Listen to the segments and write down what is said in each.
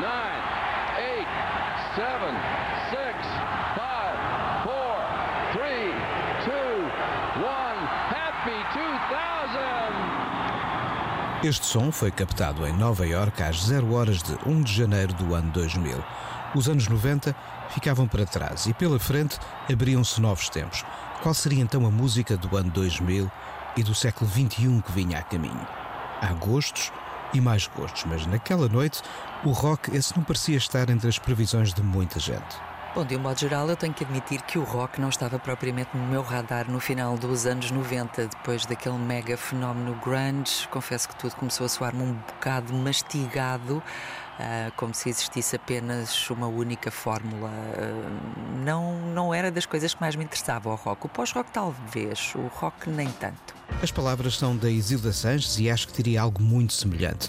nine, eight, seven, six, five, four, three, two, one. Happy 2000! Este som foi captado em Nova York às 0 horas de 1 de janeiro do ano 2000. Os anos 90 ficavam para trás e pela frente abriam-se novos tempos. Qual seria então a música do ano 2000 e do século XXI que vinha a caminho? Há gostos e mais gostos, mas naquela noite o rock esse não parecia estar entre as previsões de muita gente. Bom, de um modo geral, eu tenho que admitir que o rock não estava propriamente no meu radar no final dos anos 90, depois daquele mega fenómeno grunge. Confesso que tudo começou a soar-me um bocado mastigado, como se existisse apenas uma única fórmula. Uh, não, não era das coisas que mais me interessava o rock. O pós-rock, talvez, o rock, nem tanto. As palavras são da Isilda Sanches e acho que diria algo muito semelhante.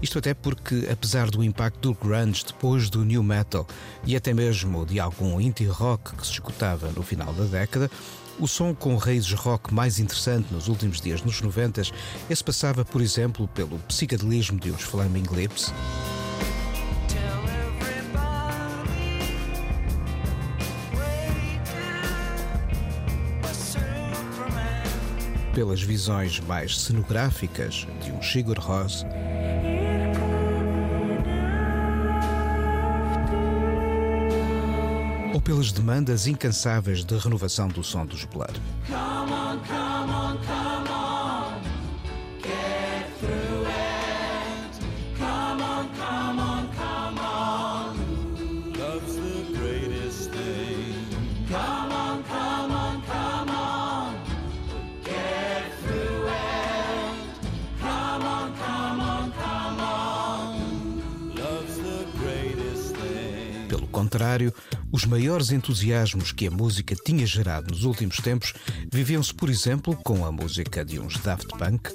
Isto até porque, apesar do impacto do grunge depois do new metal e até mesmo de algum indie rock que se escutava no final da década, o som com raízes rock mais interessante nos últimos dias nos 90 esse passava, por exemplo, pelo psicadelismo de uns Flaming Lips. Pelas visões mais cenográficas de um Sigur Rós. ou pelas demandas incansáveis de renovação do som dos Blur. Contrário, os maiores entusiasmos que a música tinha gerado nos últimos tempos viviam-se, por exemplo, com a música de uns Daft Punk.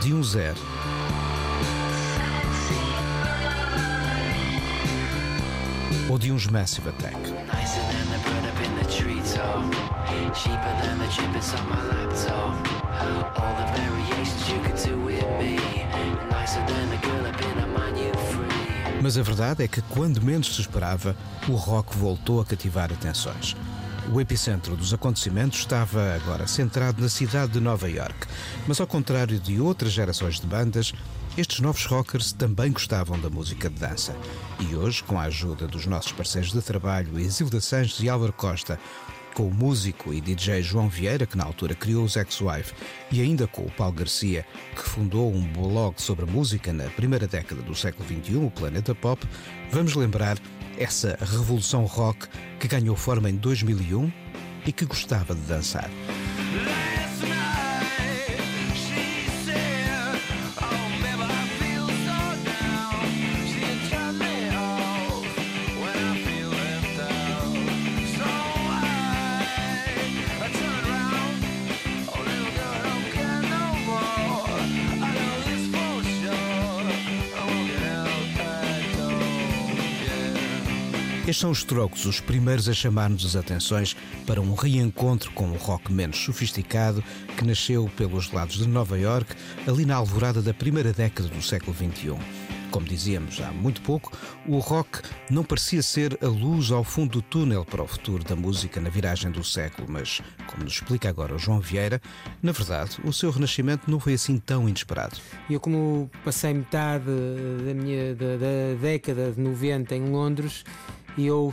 De um Zero. Ou de uns Massive Attack. Cheaper than the on my laptop. All the me. Nicer than up in a mind you free. Mas a verdade é que quando menos se esperava, o rock voltou a cativar atenções. O epicentro dos acontecimentos estava agora centrado na cidade de Nova York, mas ao contrário de outras gerações de bandas, estes novos rockers também gostavam da música de dança. E hoje, com a ajuda dos nossos parceiros de trabalho, Isilda Sanches e Álvaro Costa, com o músico e DJ João Vieira, que na altura criou os Ex-Wife, e ainda com o Paulo Garcia, que fundou um blog sobre música na primeira década do século XXI, o Planeta Pop, vamos lembrar essa revolução rock que ganhou forma em 2001 e que gostava de dançar. Estes são os trocos, os primeiros a chamar-nos as atenções para um reencontro com o rock menos sofisticado que nasceu pelos lados de Nova York, ali na alvorada da primeira década do século XXI. Como dizíamos há muito pouco, o rock não parecia ser a luz ao fundo do túnel para o futuro da música na viragem do século, mas, como nos explica agora o João Vieira, na verdade, o seu renascimento não foi assim tão inesperado. Eu, como passei metade da minha da, da década de 90 em Londres, e eu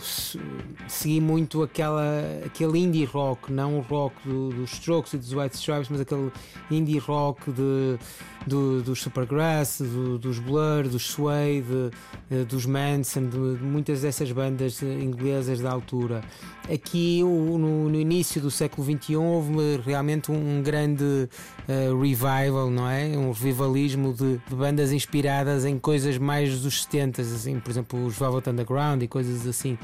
segui muito aquela, aquele indie rock, não o rock do, dos Strokes e dos White Stripes, mas aquele indie rock de, do, dos Supergrass, do, dos Blur, dos Suede, dos Manson, de, de, muitas dessas bandas inglesas da altura. Aqui, no, no início do século XXI, houve realmente um, grande uh, revival, não é? Um revivalismo de, de, bandas inspiradas em coisas mais dos 70, assim, por exemplo, os Velvet Underground e coisas assim.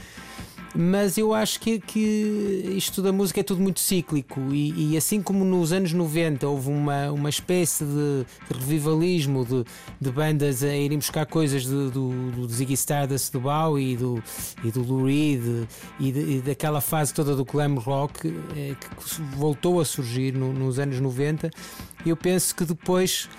Mas eu acho que, que isto da música é tudo muito cíclico. E, e assim como nos anos 90 houve uma, uma espécie de, de revivalismo de, de, bandas a irem buscar coisas do, do, do Ziggy Stardust do Bowie e do, e do Lou Reed e, de, e daquela fase toda do glam rock eh, que voltou a surgir no, nos anos 90 eu penso que depois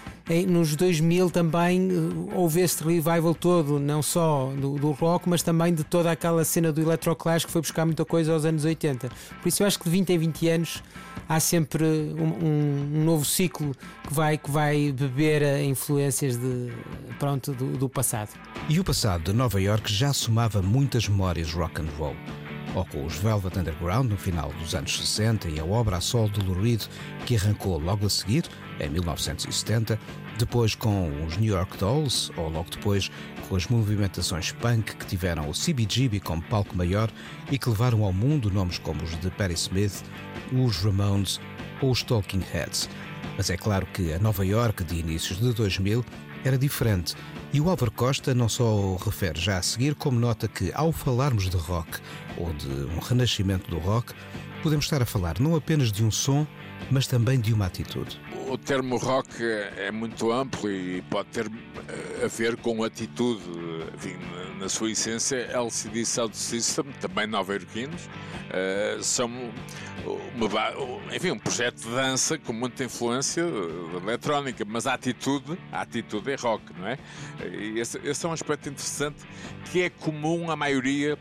nos 2000 também eh, houve este revival todo, não só do, do, rock, mas também de toda aquela cena do electroclash que foi buscar muita coisa aos anos 80. Por isso eu acho que de 20 em 20 anos há sempre um, um, um novo ciclo que vai, que vai beber influências de, pronto, do, do passado. E o passado de Nova York já somava muitas memórias rock and roll ou com os Velvet Underground no final dos anos 60 e a obra a sol de Lou Reed, que arrancou logo a seguir, em 1970, depois com os New York Dolls, ou logo depois com as movimentações punk que tiveram o CBGB como palco maior e que levaram ao mundo nomes como os de Patti Smith, os Ramones ou os Talking Heads. Mas é claro que a Nova York de inícios de 2000 era diferente e o Álvaro Costa não só o refere já a seguir, como nota que ao falarmos de rock ou de um renascimento do rock, podemos estar a falar não apenas de um som, mas também de uma atitude. O termo rock é muito amplo e pode ter eh, a ver com atitude, enfim, na sua essência, LCD Sound System, também nova-iorquinos, uh, são uma, enfim, um projeto de dança com muita influência eletrónica, mas a atitude, a atitude é rock, não é? Esse, esse é um aspecto interessante que é comum à maioria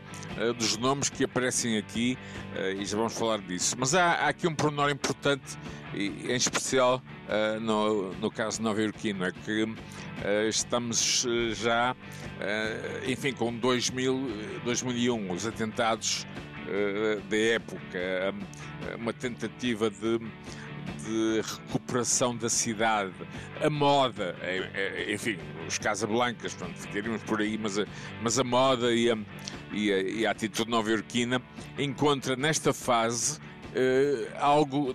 dos nomes que aparecem aqui e já vamos falar disso. Mas há, há aqui um pormenor importante, e, em especial uh, no, no caso nova-iorquino, é que estamos já, enfim, com 2000, 2001, os atentados da época, uma tentativa de, de recuperação da cidade, a moda, enfim, os Casablancas, pronto, ficaríamos por aí, mas a, mas a moda e a, e a, e a atitude nova-iorquina encontra nesta fase uh, algo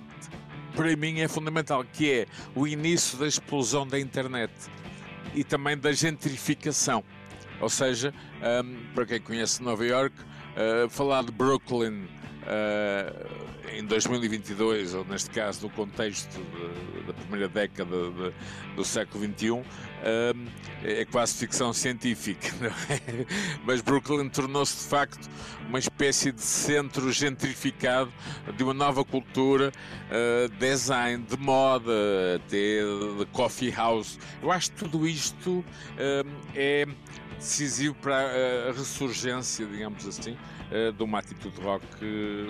para mim é fundamental, que é o início da explosão da internet e também da gentrificação. Ou seja, um, para quem conhece Nova York, uh, falar de Brooklyn uh, em 2022, ou neste caso no contexto de, da primeira década de, do século XXI, um, é quase ficção científica. É? Mas Brooklyn tornou-se de facto uma espécie de centro gentrificado de uma nova cultura, uh, design, de moda, até de coffee house. Eu acho que tudo isto é decisivo para a ressurgência, digamos assim, eh, de uma atitude rock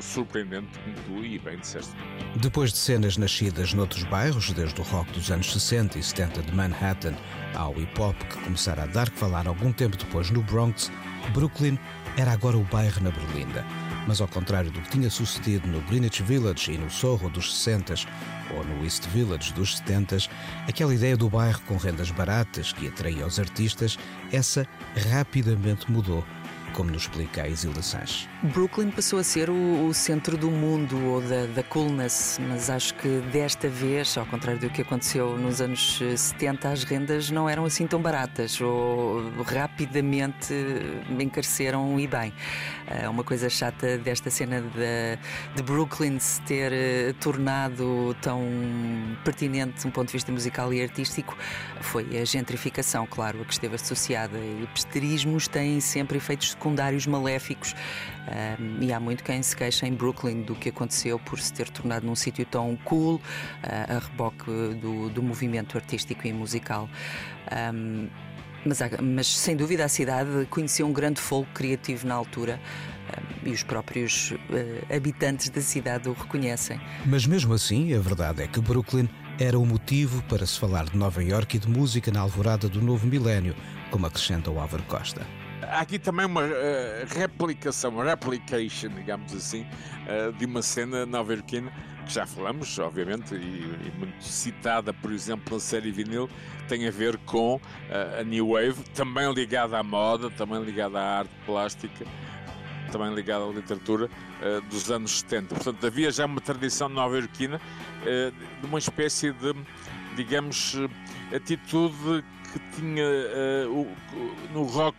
surpreendente, como tu e bem disseste. Depois de cenas nascidas noutros bairros, desde o rock dos anos 60 e 70 de Manhattan ao hip hop que começara a dar que falar algum tempo depois no Bronx, Brooklyn era agora o bairro na Berlinda. Mas ao contrário do que tinha sucedido no Greenwich Village e no Soho dos 60 ou no East Village dos 70 aquela ideia do bairro com rendas baratas que atraía os artistas, essa rapidamente mudou como nos explica a Isilda Sanches. Brooklyn passou a ser o, o centro do mundo ou da, da, coolness, mas acho que desta vez, ao contrário do que aconteceu nos anos 70, as rendas não eram assim tão baratas ou rapidamente encareceram e bem. Eh, uma coisa chata desta cena de, de Brooklyn se ter uh, tornado tão pertinente de um ponto de vista musical e artístico foi a gentrificação, claro, a que esteve associada. E pesterismos têm sempre efeitos secundários maléficos. Um, e há muito quem se queixa em Brooklyn do que aconteceu por se ter tornado num sítio tão cool, uh, a reboque do, do, movimento artístico e musical. Um, mas, mas, sem dúvida a cidade conheceu um grande fogo criativo na altura e os próprios uh, habitantes da cidade o reconhecem. Mas mesmo assim, a verdade é que Brooklyn era o motivo para se falar de Nova York e de música na alvorada do novo milénio, como acrescenta o Álvaro Costa há aqui também uma uh, replicação, uma replication, digamos assim, uh, de uma cena nova-iorquina que já falamos, obviamente, e, e, muito citada, por exemplo, na série vinil, tem a ver com uh, a New Wave, também ligada à moda, também ligada à arte plástica, também ligada à literatura dos anos 70. Portanto, havia já uma tradição nova-iorquina de uma espécie de digamos, atitude que tinha no rock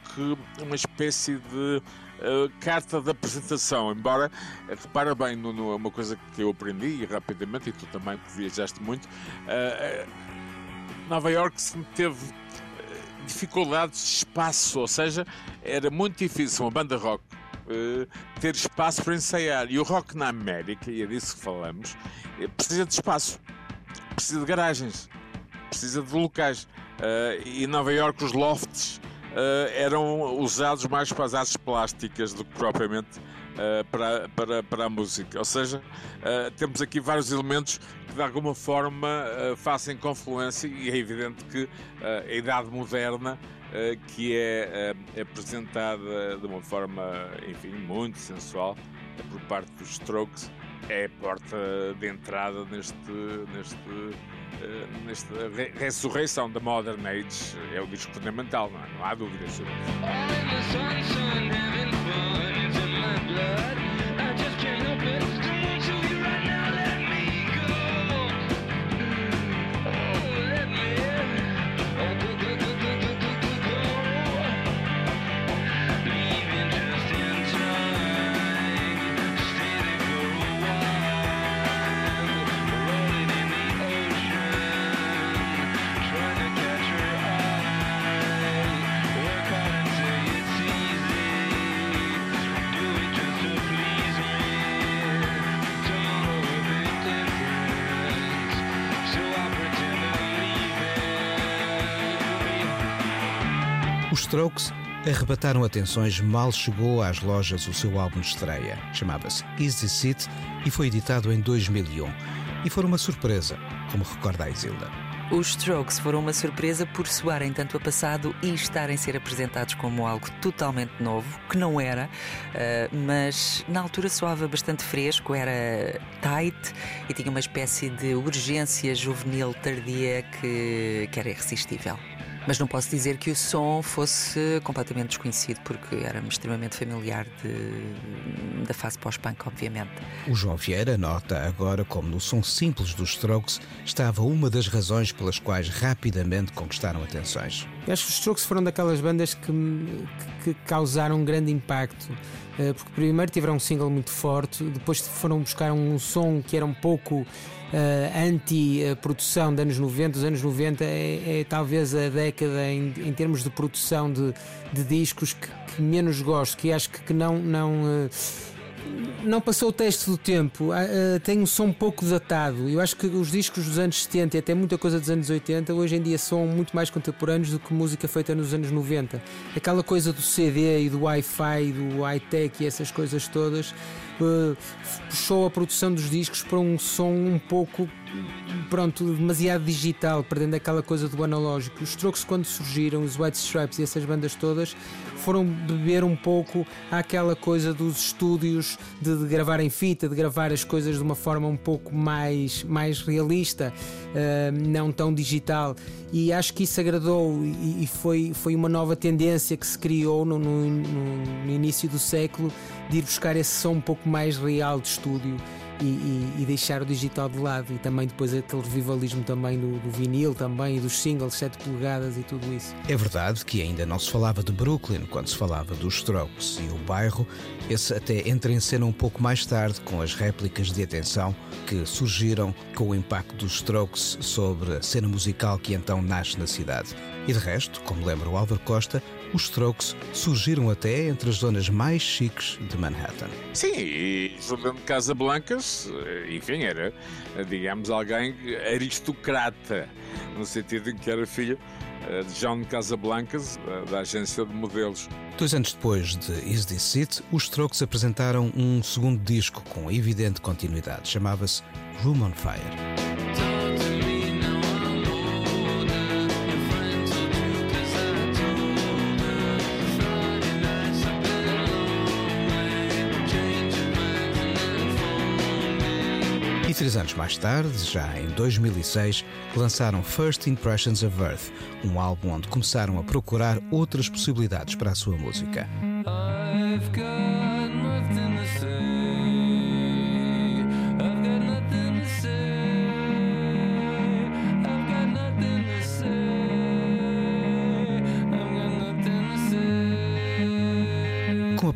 uma espécie de Uh, carta de apresentação, embora, repara bem, Nuno, é uma coisa que eu aprendi rapidamente, e tu também que viajaste muito, uh, Nova York sempre teve dificuldades de espaço, ou seja, era muito difícil uma banda rock uh, ter espaço para ensaiar. E o rock na América, e é disso que falamos, eh, precisa de espaço, precisa de garagens, precisa de locais. Uh, e em Nova York os lofts uh, eram usados mais para as artes plásticas do que propriamente uh, para, para, para a música. Ou seja, temos aqui vários elementos que de alguma forma fazem confluência e é evidente que a idade moderna que é apresentada de uma forma, enfim, muito sensual por parte dos Strokes é a porta de entrada neste, neste, nesta ressurreição da Modern Age. É o disco fundamental, não, é? não há dúvidas sobre isso. Strokes arrebataram atenções mal chegou às lojas o seu álbum de estreia. Chamava-se Easy Seat e foi editado em 2001. E foi uma surpresa, como recorda a Isilda. Os Strokes foram uma surpresa por soarem tanto a passado e estarem a ser apresentados como algo totalmente novo, que não era, uh, mas na altura soava bastante fresco, era tight e tinha uma espécie de urgência juvenil tardia que, que era irresistível. Mas não posso dizer que o som fosse completamente desconhecido, porque era-me extremamente familiar de, da fase pós-punk, obviamente. O João Vieira nota agora como no som simples dos Strokes estava uma das razões pelas quais rapidamente conquistaram atenções. Eu acho que os Strokes foram daquelas bandas que, que, que causaram um grande impacto eh, porque primeiro tiveram um single muito forte, depois foram buscar um som que era um pouco uh, anti-produção dos anos 90. Os anos 90 é, é talvez a década em, em, termos de produção de, de discos que, que, menos gosto, que acho que, não. não uh, não passou o teste do tempo, uh, tem um som um pouco datado. Eu acho que os discos dos anos 70 e até muita coisa dos anos 80 hoje em dia são muito mais contemporâneos do que música feita nos anos 90. Aquela coisa do CD e do Wi-Fi, do high-tech e essas coisas todas uh, puxou a produção dos discos para um som um pouco pronto, demasiado digital, perdendo aquela coisa do analógico. Os Strokes, quando surgiram, os White Stripes e essas bandas todas, foram beber um pouco àquela coisa dos estúdios de, de gravar em fita, de gravar as coisas de uma forma um pouco mais, mais realista, uh, não tão digital. E acho que isso agradou e, e foi, foi uma nova tendência que se criou no, no, no início do século de ir buscar esse som um pouco mais real de estúdio e, e, e, deixar o digital de lado e também depois aquele revivalismo também do, do vinil também e dos singles 7 polegadas e tudo isso. É verdade que ainda não se falava de Brooklyn quando se falava dos Strokes e o bairro esse até entra em cena um pouco mais tarde com as réplicas de atenção que surgiram com o impacto dos Strokes sobre a cena musical que então nasce na cidade. E de resto, como lembra o Álvaro Costa, os Strokes surgiram até entre as zonas mais chiques de Manhattan. Sim, e Fernando Casablancas, eh, enfim, era, digamos, alguém aristocrata, no sentido em que era filho eh, de John Casablancas, da agência de modelos. Dois anos depois de Is This It, os Strokes apresentaram um segundo disco com evidente continuidade. Chamava-se Room on Fire. Três anos mais tarde, já em 2006, lançaram First Impressions of Earth, um álbum onde começaram a procurar outras possibilidades para a sua música.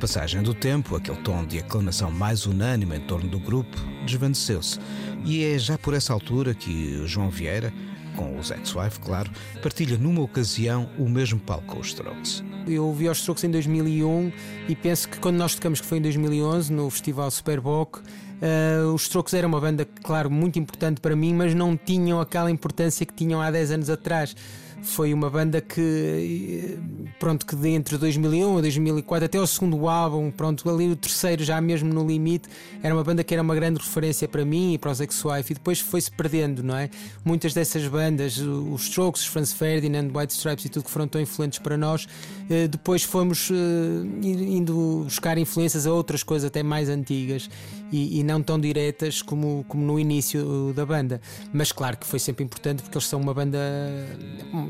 Passagem do tempo, aquele tom de aclamação mais unânime em torno do grupo desvaneceu-se. E é já por essa altura que João Vieira, com os ex-wife, claro, partilha numa ocasião o mesmo palco com os Strokes. Eu ouvi os Strokes em 2001 e penso que quando nós tocamos, que foi em 2011, no Festival Superboc, uh, os Strokes eram uma banda, claro, muito importante para mim, mas não tinham aquela importância que tinham há 10 anos atrás foi uma banda que pronto que de entre 2001 a 2004 até o segundo álbum pronto ali o terceiro já mesmo no limite era uma banda que era uma grande referência para mim e para os Ex-Wife e depois foi-se perdendo não é? Muitas dessas bandas os Strokes os Franz Ferdinand White Stripes e tudo que foram tão influentes para nós eh, depois fomos eh, indo buscar influências a outras coisas até mais antigas e, e, não tão diretas como, como no início da banda. Mas claro que foi sempre importante porque eles são uma banda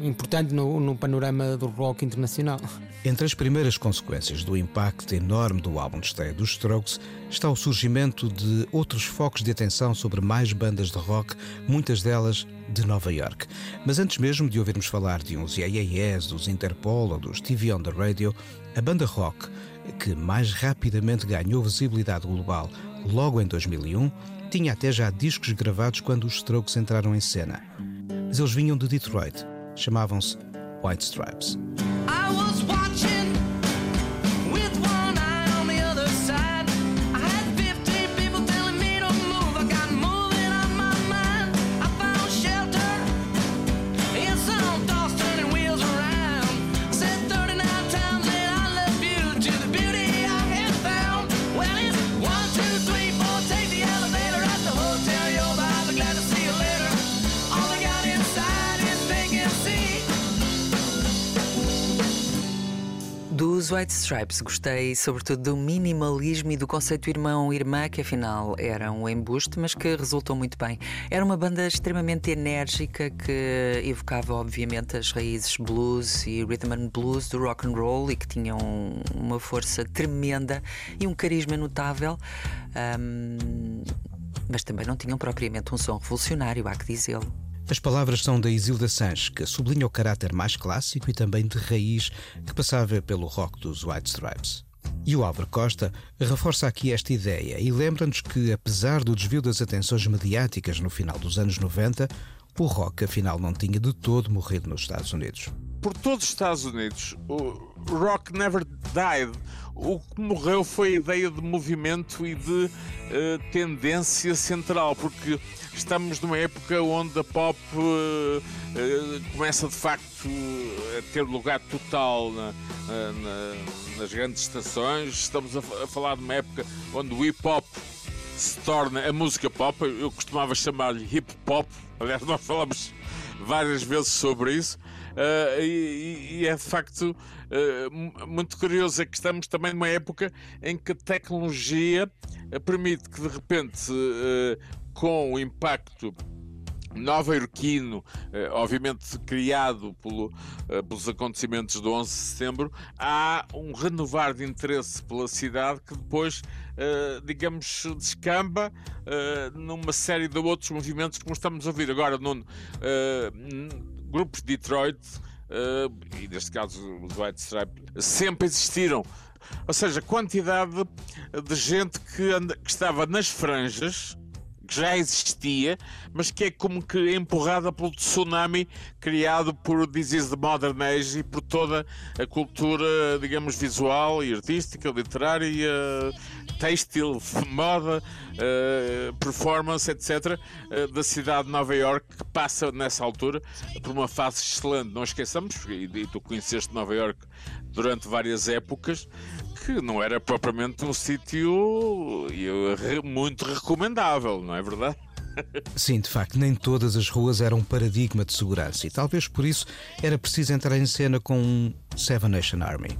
importante no, no panorama do rock internacional. Entre as primeiras consequências do impacto enorme do álbum de estreia dos Strokes está o surgimento de outros focos de atenção sobre mais bandas de rock, muitas delas de Nova York. Mas antes mesmo de ouvirmos falar de uns IAS, dos Interpol ou dos TV on the Radio, a banda rock que mais rapidamente ganhou visibilidade global logo em 2001, tinha até já discos gravados quando os Strokes entraram em cena. Mas eles vinham de Detroit, chamavam-se White Stripes. White Stripes gostei sobretudo do minimalismo e do conceito irmão-irmã, que afinal era um embuste, mas que resultou muito bem. Era uma banda extremamente enérgica que evocava, obviamente, as raízes blues e rhythm and blues do rock and roll e que tinham uma força tremenda e um carisma notável. Um, mas também não tinham propriamente um som revolucionário, há que dizê-lo. As palavras são da Isilda Sanches, que sublinha o caráter mais clássico e também de raiz que passava pelo rock dos White Stripes. E o Álvaro Costa reforça aqui esta ideia e lembra-nos que, apesar do desvio das atenções mediáticas no final dos anos 90, o rock afinal não tinha de todo morrido nos Estados Unidos. Por todos os Estados Unidos, o rock never died. O que morreu foi a ideia de movimento e de uh, tendência central, porque estamos numa época onde a pop uh, uh, começa de facto a ter lugar total na, na, nas grandes estações. Estamos a, a, falar de uma época onde o hip hop se torna a música pop. Eu costumava chamar-lhe hip hop. Aliás, nós falamos várias vezes sobre isso. Uh, e, e, é de facto uh, muito curioso é que estamos também numa época em que a tecnologia permite que de repente com o impacto nova-iorquino, obviamente criado pelo, pelos acontecimentos do 11 de setembro, há um renovar de interesse pela cidade que depois, digamos, descamba numa série de outros movimentos, como estamos a ouvir. Agora, Nuno, grupos de Detroit, e neste caso os White Stripe, sempre existiram. Ou seja, quantidade de gente que, anda, que estava nas franjas, que já existia, mas que é como que empurrada pelo tsunami criado por This is the Modern Age e por toda a cultura, digamos, visual e artística, literária, têxtil, moda, uh, performance, etc., uh, da cidade de Nova York, que passa nessa altura por uma fase excelente. Não esqueçamos, e tu conheceste Nova York durante várias épocas, que não era propriamente um sítio muito recomendável, não é verdade? Sim, de facto, nem todas as ruas eram um paradigma de segurança e talvez por isso era preciso entrar em cena com um Seven Nation Army.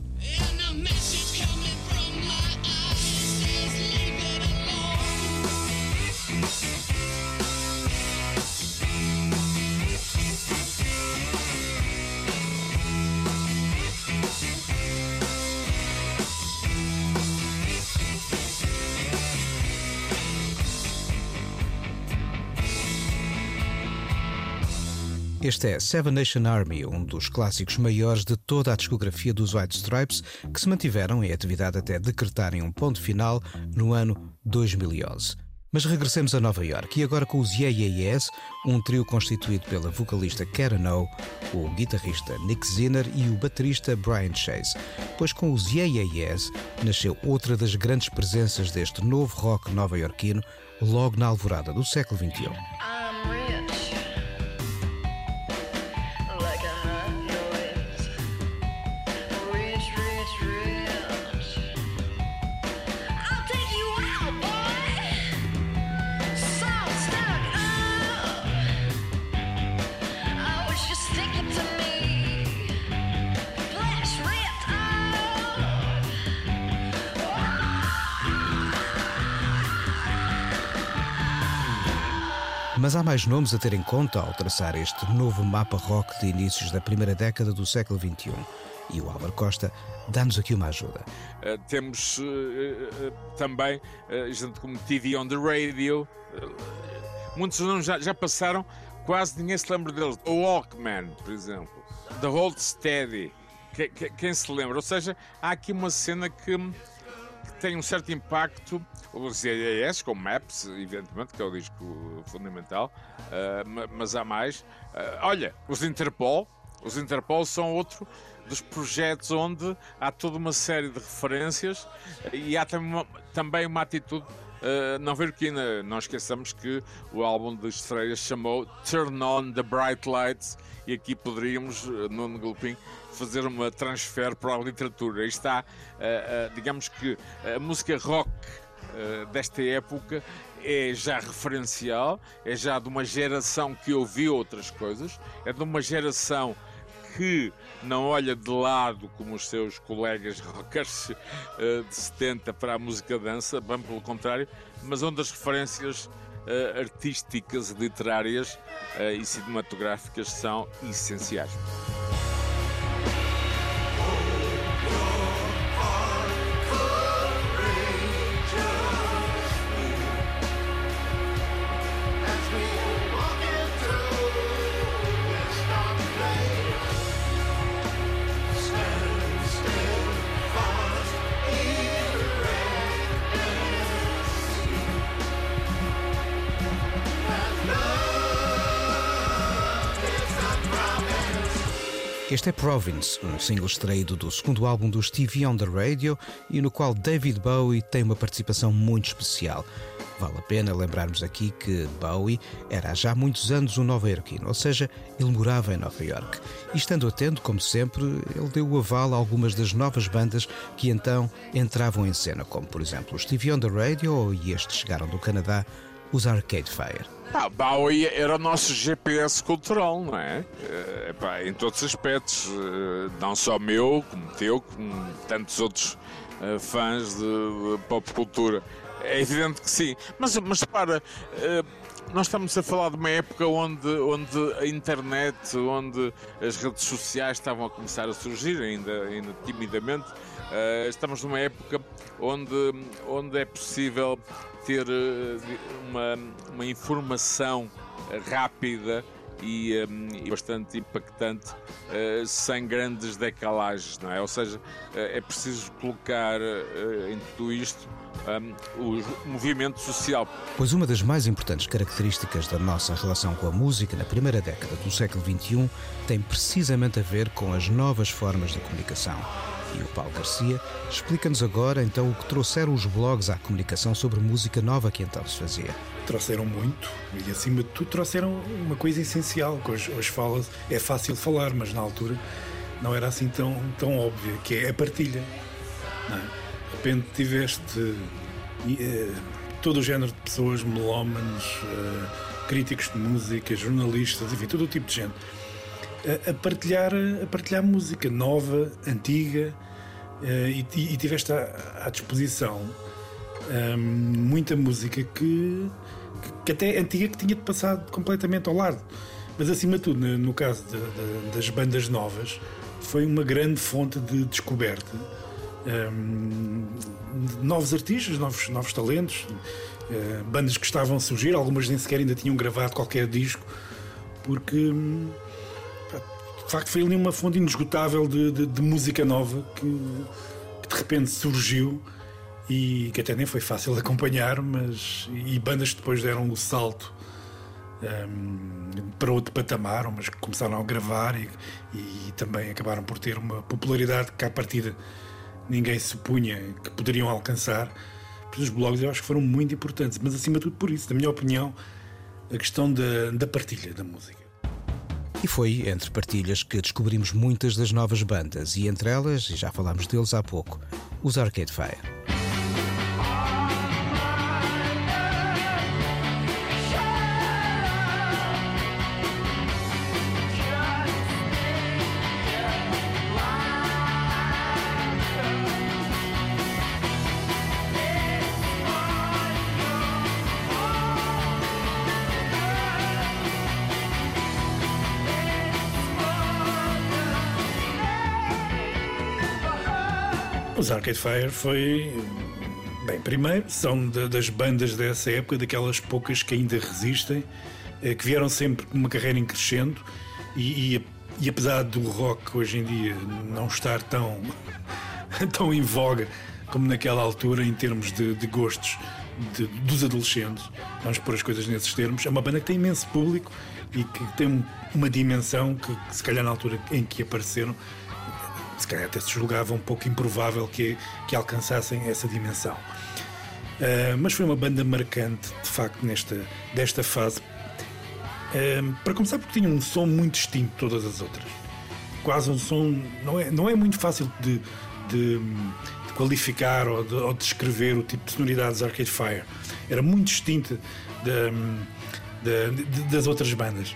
Este é Seven Nation Army, um dos clássicos maiores de toda a discografia dos White Stripes, que se mantiveram em atividade até decretarem um ponto final no ano 2011. Mas regressemos a Nova York e agora com os Yeah Yeah Yes, um trio constituído pela vocalista Karen O, o guitarrista Nick Zinner e o baterista Brian Chase. Pois com os Yeah Yeah Yes nasceu outra das grandes presenças deste novo rock nova-iorquino logo na alvorada do século XXI. Mas há mais nomes a ter em conta ao traçar este novo mapa rock de inícios da primeira década do século XXI. E o Álvaro Costa dá-nos aqui uma ajuda. Uh, temos uh, uh, também gente como TV on the Radio. muitos nomes já, já, passaram, quase ninguém se lembra deles. O Walkman, por exemplo. The Hold Steady. Que, que, quem se lembra? Ou seja, há aqui uma cena que tem um certo impacto, os EAS, com Maps, evidentemente, que é o disco fundamental, uh, mas há mais. Uh, olha, os Interpol, os Interpol são outro dos projetos onde há toda uma série de referências e há também uma, também uma atitude uh, não verquina. Não esqueçamos que o álbum de estreia chamou Turn On the Bright Lights e aqui poderíamos, no Gulpin, fazer uma transfer para a literatura. Aí está, uh, uh, digamos que a música rock desta época é já referencial, é já de uma geração que ouviu outras coisas, é de uma geração que não olha de lado como os seus colegas rockers de 70 para a música dança, bem pelo contrário, mas onde as referências uh, artísticas, literárias uh, e cinematográficas são essenciais. Este é Province, um single extraído do segundo álbum do Stevie on the Radio e no qual David Bowie tem uma participação muito especial. Vale a pena lembrarmos aqui que Bowie era há já muitos anos um nova-iorquino, ou seja, ele morava em Nova York. E estando atento, como sempre, ele deu o aval a algumas das novas bandas que então entravam em cena, como por exemplo o Stevie on the Radio e estes chegaram do Canadá, os Arcade Fire. Ah, Bowie era o nosso GPS cultural, não é? Em todos os aspectos, eh, não só meu, como teu, como tantos outros uh, fãs de, de, pop cultura. É evidente que sim, mas, mas para. Uh, nós estamos a falar de uma época onde, onde a internet, onde as redes sociais estavam a começar a surgir, ainda, ainda timidamente. Estamos numa época onde, onde é possível ter eh, uma, uma informação rápida e, um, e, bastante impactante uh, sem grandes decalagens, não é? Ou seja, uh, é preciso colocar uh, em tudo isto um, o movimento social. Pois uma das mais importantes características da nossa relação com a música na primeira década do século XXI tem precisamente a ver com as novas formas de comunicação e o Paulo Garcia explica-nos agora então o que trouxeram os blogs à comunicação sobre música nova que então se fazia. Trouxeram muito e acima de tudo trouxeram uma coisa essencial que hoje, hoje fala, é fácil falar, mas na altura não era assim tão, tão óbvia, que é a partilha. É? De repente tiveste uh, todo o género de pessoas, melómanos, uh, críticos de música, jornalistas, enfim, todo o tipo de gente a, partilhar, a partilhar música nova, antiga, uh, e, e, tiveste à, à disposição um, muita música que, que, até antiga que tinha-te passado completamente ao lado. Mas acima de tudo, no, caso de, de, das bandas novas, foi uma grande fonte de descoberta. Um, novos artistas, novos, novos talentos, uh, bandas que estavam a surgir, algumas nem sequer ainda tinham gravado qualquer disco, porque hum, de facto foi ali uma fonte inesgotável de, de, de música nova que, que, de repente surgiu e que até nem foi fácil acompanhar, mas e bandas que depois deram o salto um, para outro patamar, mas que começaram a gravar e, e, também acabaram por ter uma popularidade que à partida ninguém supunha que poderiam alcançar. Os blogs eu acho que foram muito importantes, mas acima de tudo por isso, na minha opinião, a questão da, da partilha da música. E foi entre partilhas que descobrimos muitas das novas bandas, e entre elas, e já falámos deles há pouco, os Arcade Fire. Os Arcade Fire foi. Bem, primeiro, são de, das bandas dessa época, daquelas poucas que ainda resistem, eh, que vieram sempre com uma carreira em crescendo e, e, e, apesar do rock hoje em dia não estar tão, tão em voga como naquela altura em termos de, de gostos de, dos adolescentes, vamos pôr as coisas nesses termos, é uma banda que tem imenso público e que tem uma dimensão que, que se calhar na altura em que apareceram se calhar até se julgava um pouco improvável que, que alcançassem essa dimensão. Uh, mas foi uma banda marcante, de facto, nesta, desta fase. Uh, para começar, porque tinha um som muito distinto de todas as outras. Quase um som. Não é, não é muito fácil de, de, de qualificar ou de, ou descrever o tipo de sonoridades Arcade Fire. Era muito distinta das outras bandas.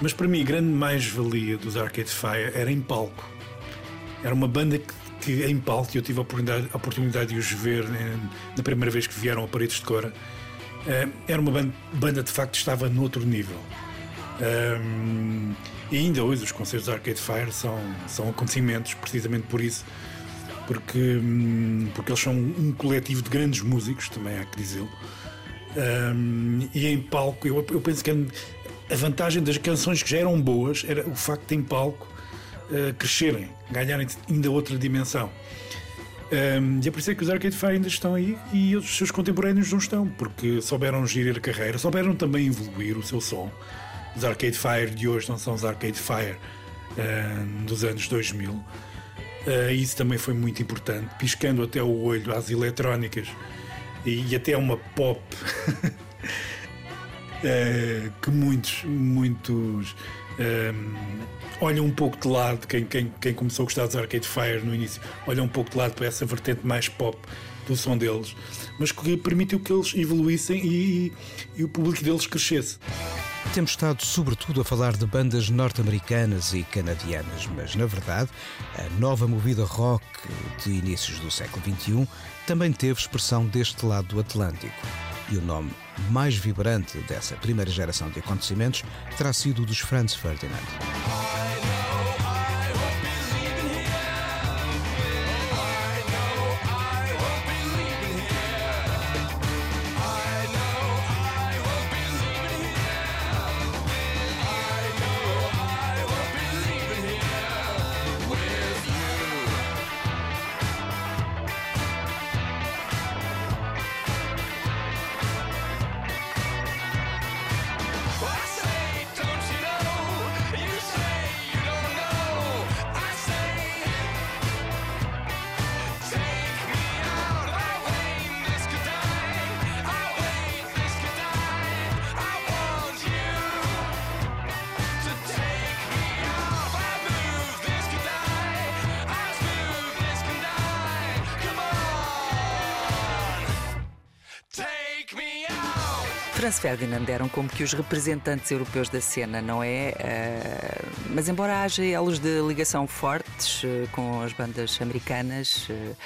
Mas para mim, a grande mais-valia dos Arcade Fire era em palco. Era uma banda que, que em palco, eu tive a oportunidade, a oportunidade de os ver né, na primeira vez que vieram a Paredes de Cora. Uh, era uma banda, banda, de facto, estava no outro nível. Um, e ainda hoje os concertos da Arcade Fire são, são acontecimentos, precisamente por isso, porque, um, porque eles são um coletivo de grandes músicos, também há que dizê-lo. Um, e em palco, eu, eu penso que a vantagem das canções que já eram boas era o facto de em palco uh, crescerem, ganharem ainda outra dimensão. Um, e é por isso é que os Arcade Fire ainda estão aí e os seus contemporâneos não estão, porque souberam gerir carreira, souberam também evoluir o seu som. Os Arcade Fire de hoje não são os Arcade Fire uh, dos anos 2000. Uh, ah, isso também foi muito importante, piscando até o olho às eletrónicas e, e até uma pop uh, que muitos, muitos olha um pouco de lado, quem, quem, quem começou a gostar dos Arcade Fire no início, olha um pouco de lado para essa vertente mais pop do som deles, mas que permitiu que eles evoluíssem e, e, e o público deles crescesse. Temos estado sobretudo a falar de bandas norte-americanas e canadianas, mas na verdade a nova movida rock de inícios do século XXI também teve expressão deste lado do Atlântico. E o nome mais vibrante dessa primeira geração de acontecimentos terá sido o dos Franz Ferdinand. Ferdinand eram como que os representantes europeus da cena, não é? Uh, mas embora haja elos de ligação fortes uh, com as bandas americanas, uh,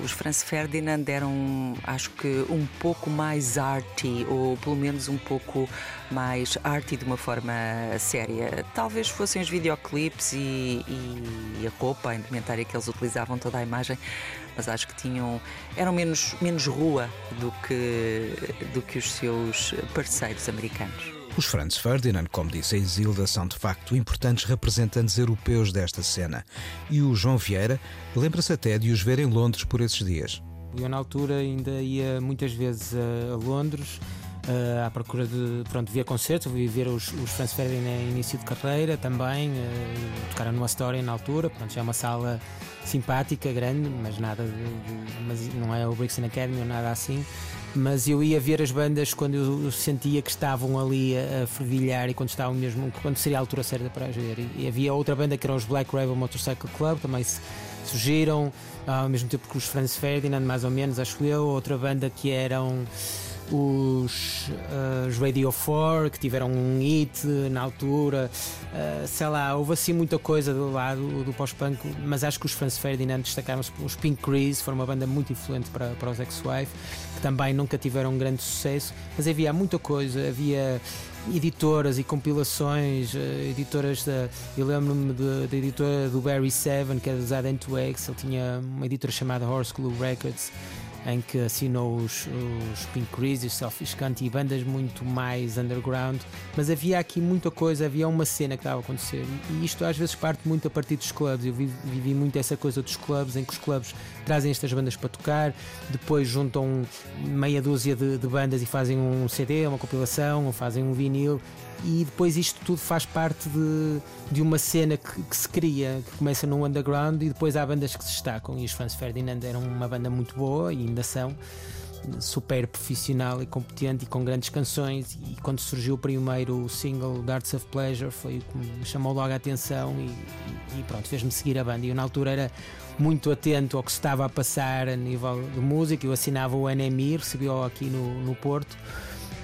os Franz Ferdinand eram, acho que, um pouco mais arty, ou pelo menos um pouco mais arty de uma forma séria. Talvez fossem os videoclipes e, e a roupa, a indumentária que eles utilizavam, toda a imagem mas acho que tinham eram menos, menos rua do que, do que os seus parceiros americanos. Os Franz Ferdinand, como disse a Isilda, são de facto importantes representantes europeus desta cena. E o João Vieira lembra-se até de os ver em Londres por esses dias. Eu, na altura, ainda ia muitas vezes a Londres uh, à procura de pronto, ver concertos, vi ver os, os Franz Ferdinand em início de carreira também, uh, tocaram numa história na altura, pronto, já é uma sala simpática, grande, mas nada de, de, mas não é o Brixton Academy ou nada assim. Mas eu ia ver as bandas quando eu sentia que estavam ali a, a fervilhar e quando estavam mesmo, quando seria a altura certa para as ver. E, e havia outra banda que eram os Black Rebel Motorcycle Club, também se, surgiram ao mesmo tempo que os Franz Ferdinand, mais ou menos, acho eu. Outra banda que eram os, uh, os Radio 4 que tiveram um hit na altura, uh, sei lá, houve assim muita coisa do lado do pós-punk, mas acho que os Franz Ferdinand destacaram-se, os Pink Crease foram uma banda muito influente para, para os Ex-Wife, que também nunca tiveram um grande sucesso, mas havia muita coisa, havia editoras e compilações, uh, editoras da. Eu lembro-me da editora do Barry Seven, que era dos Adent X, ele tinha uma editora chamada Horse Club Records em que assinou os, os Pink Crease, os Selfish Cunt e bandas muito mais underground, mas havia aqui muita coisa, havia uma cena que estava a acontecer e isto às vezes parte muito a partir dos clubes. Eu vivi, vivi muito essa coisa dos clubes, em que os clubes trazem estas bandas para tocar, depois juntam meia dúzia de, de bandas e fazem um CD, uma compilação, ou fazem um vinil e depois isto tudo faz parte de, de uma cena que, que, se cria, que começa no underground e depois há bandas que se destacam. E os Franz Ferdinand eram uma banda muito boa e ainda são super profissional e competente e com grandes canções. E quando surgiu o primeiro single Darts of Pleasure foi o que me chamou logo a atenção e, e, pronto, fez-me seguir a banda. E eu na altura era muito atento ao que se estava a passar a nível de música, eu assinava o NMI, recebi-o aqui no, no Porto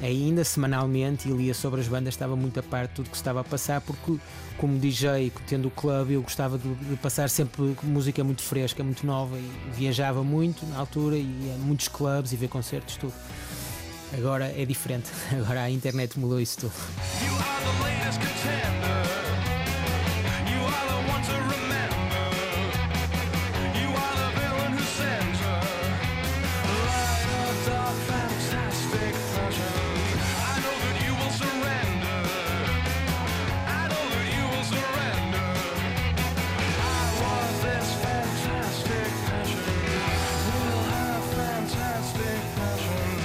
ainda semanalmente e lia sobre as bandas, estava muito a par de tudo que estava a passar, porque como DJ, tendo o clube, eu gostava de, de, passar sempre música muito fresca, muito nova e viajava muito na altura e ia a muitos clubes e ver concertos, tudo. Agora é diferente, agora a internet mudou isso tudo.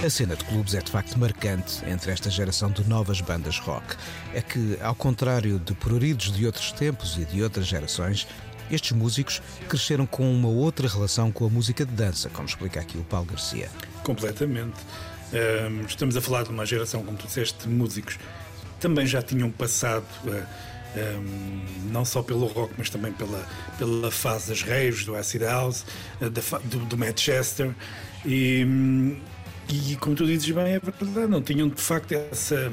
A cena de clubes é de facto marcante entre esta geração de novas bandas rock. É que, ao contrário de pruridos de outros tempos e de outras gerações, estes músicos cresceram com uma outra relação com a música de dança, como explica aqui o Paulo Garcia. Completamente. Um, estamos a falar de uma geração, como tu disseste, de músicos também já tinham passado. Uh, um, não só pelo rock, mas também pela, pela fase das raves, do acid house, uh, do, do Manchester. E, um, e como tu dizes bem, é verdade, não tinham de facto essa.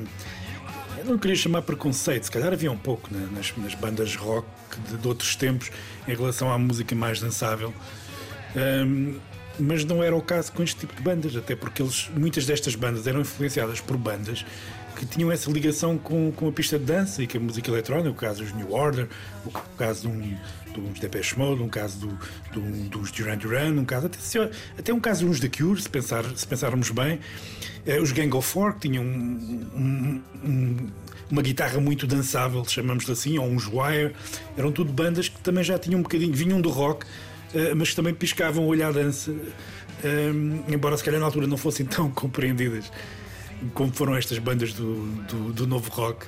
Eu não queria chamar preconceito, se calhar havia um pouco né, nas, nas, bandas rock de, de, outros tempos em relação à música mais dançável. Um, mas não era o caso com este tipo de bandas, até porque eles, muitas destas bandas eram influenciadas por bandas que tinham essa ligação com, com a pista de dança e com a música eletrónica, o caso dos New Order, o caso de um, dos Depeche Mode, um caso do, do, dos Duran Duran, um caso, até, até um caso uns da Cure, se, pensar, se pensarmos bem, eh, os Gang of Four, que tinham um, um, uma guitarra muito dançável, chamamos assim, ou uns Wire, eram tudo bandas que também já tinham um bocadinho, vinham do rock, eh, mas também piscavam o olho à dança, eh, embora se calhar na altura não fossem tão compreendidas como foram estas bandas do, do, do novo rock.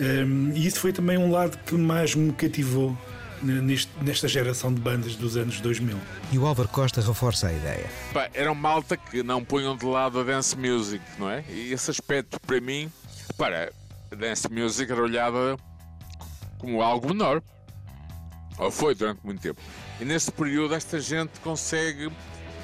Um, e isso foi também um lado que mais me cativou neste, nesta geração de bandas dos anos 2000. E o Álvaro Costa reforça a ideia. Pá, eram malta que não punham de lado a dance music, não é? E esse aspecto, para mim, para a dance music era olhada como algo menor. Ou foi durante muito tempo. E nesse período esta gente consegue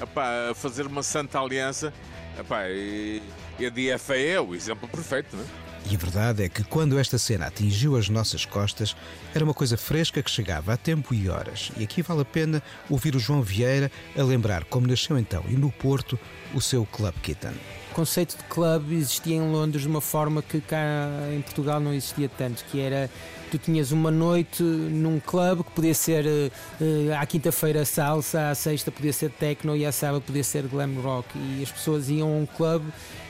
epá, fazer uma santa aliança epá, e e a DFA é o exemplo perfeito, não é? E a verdade é que quando esta cena atingiu as nossas costas, era uma coisa fresca que chegava a tempo e horas. E aqui vale a pena ouvir o João Vieira a lembrar como nasceu então e no Porto o seu Club Kitten. O conceito de club existia em Londres de uma forma que cá em Portugal não existia tanto, que era tu tinhas uma noite num clube que podia ser uh, à quinta-feira salsa, à sexta podia ser techno e à sábado podia ser glam rock. E as pessoas iam a um clube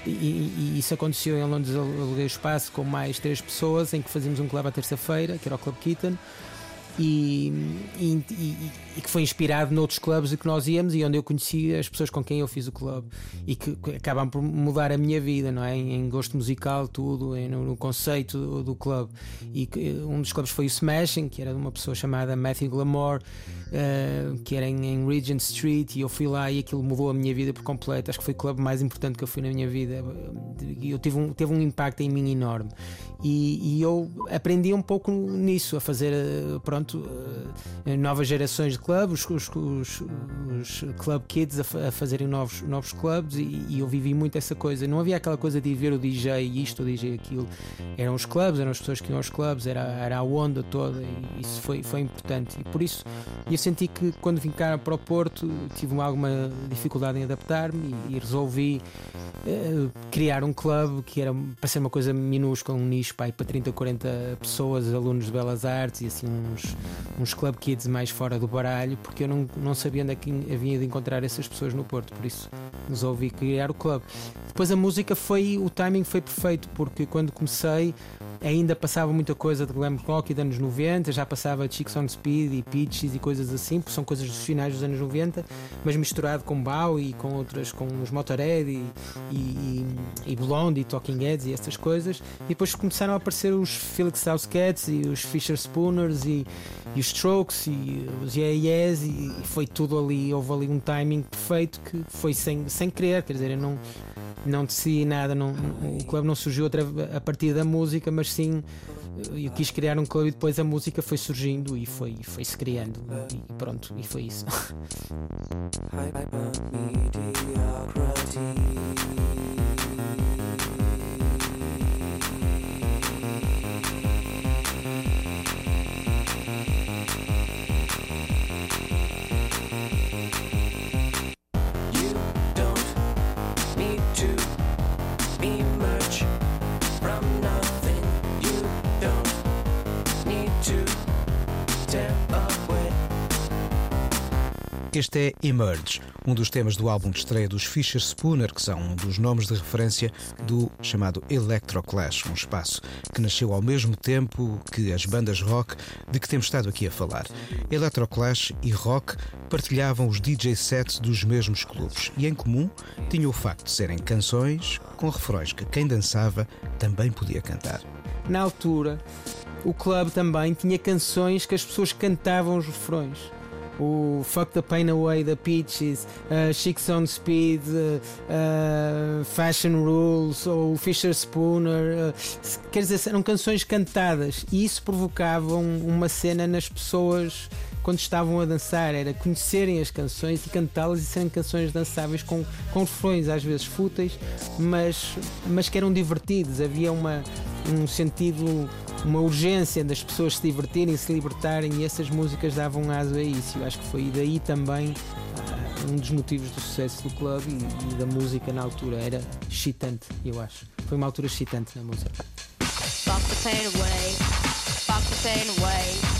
e, e, isso aconteceu em Londres, aluguei o espaço com mais três pessoas em que fazíamos um clube à terça-feira, que era o Club Kitten e, e, e, e, que foi inspirado noutros clubes que nós íamos e onde eu conheci as pessoas com quem eu fiz o clube e que, que acabam por mudar a minha vida, não é? Em, em gosto musical, tudo, em, no, no, conceito do, do clube. E que, um dos clubes foi o Smashing, que era de uma pessoa chamada Matthew Glamore, uh, que era em, em, Regent Street, e eu fui lá e aquilo mudou a minha vida por completo. Acho que foi o clube mais importante que eu fui na minha vida. Eu tive um, teve um impacto em mim enorme. E, e eu aprendi um pouco nisso, a fazer, eh, pronto, uh, novas gerações de clubes, os, os, os club kids a, a, fazerem novos, novos clubes, e, e, eu vivi muito essa coisa. Não havia aquela coisa de ver o DJ isto, o DJ aquilo. Eram os clubes, eram as pessoas que iam aos clubes, era, era a onda toda, e isso foi, foi importante. E por isso eu senti que quando vim cá para o Porto tive alguma dificuldade em adaptar-me e, e, resolvi uh, criar um clube que era para ser uma coisa minúscula, um nicho pai, para 30, 40 pessoas, alunos de Belas Artes e assim uns, uns club kids mais fora do baralho, porque eu não, não sabia onde é que havia de encontrar essas pessoas no Porto, por isso resolvi criar o clube. Depois a música foi, o timing foi perfeito, porque quando comecei ainda passava muita coisa de glam rock e de anos 90, já passava Chicks on Speed e Peaches e coisas assim, porque são coisas dos finais dos anos 90, mas misturado com Bowie e com outras, com os Motorhead e, e, e Blonde e Talking Heads e essas coisas. E depois começaram a aparecer os Felix House Cats e os Fisher Spooners e, e os Strokes e os Yeah Yes e, e foi tudo ali, houve ali um timing perfeito que foi sem, sem querer, quer dizer, eu não não decidi nada, não, o clube não surgiu outra, a partir da música, mas sim eu quis criar um clube e depois a música foi surgindo e foi, foi se criando. E pronto, e foi isso. Este é Emerge, um dos temas do álbum de estreia dos Fisher Spooner, que são um dos nomes de referência do chamado Electroclash, um espaço que nasceu ao mesmo tempo que as bandas rock de que temos estado aqui a falar. Electroclash e rock partilhavam os DJ sets dos mesmos clubes e, em comum, tinham o facto de serem canções com refrões que quem dançava também podia cantar. Na altura, o clube também tinha canções que as pessoas cantavam os refrões o Fuck the Pain Away da Peaches, uh, Chicks on Speed, uh, uh, Fashion Rules ou Fisher Spooner, uh, quer dizer, eram canções cantadas. E isso provocava uma cena nas pessoas quando estavam a dançar, era conhecerem as canções e cantá-las e serem canções dançáveis com, com refrões às vezes fúteis, mas, mas que eram divertidos, havia uma, um sentido uma urgência das pessoas se divertirem, se libertarem e essas músicas davam aso a isso. Eu acho que foi daí também uh, um dos motivos do sucesso do clube e, da música na altura. Era excitante, eu acho. Foi uma altura excitante na música. Fuck the pain away, fuck the pain away,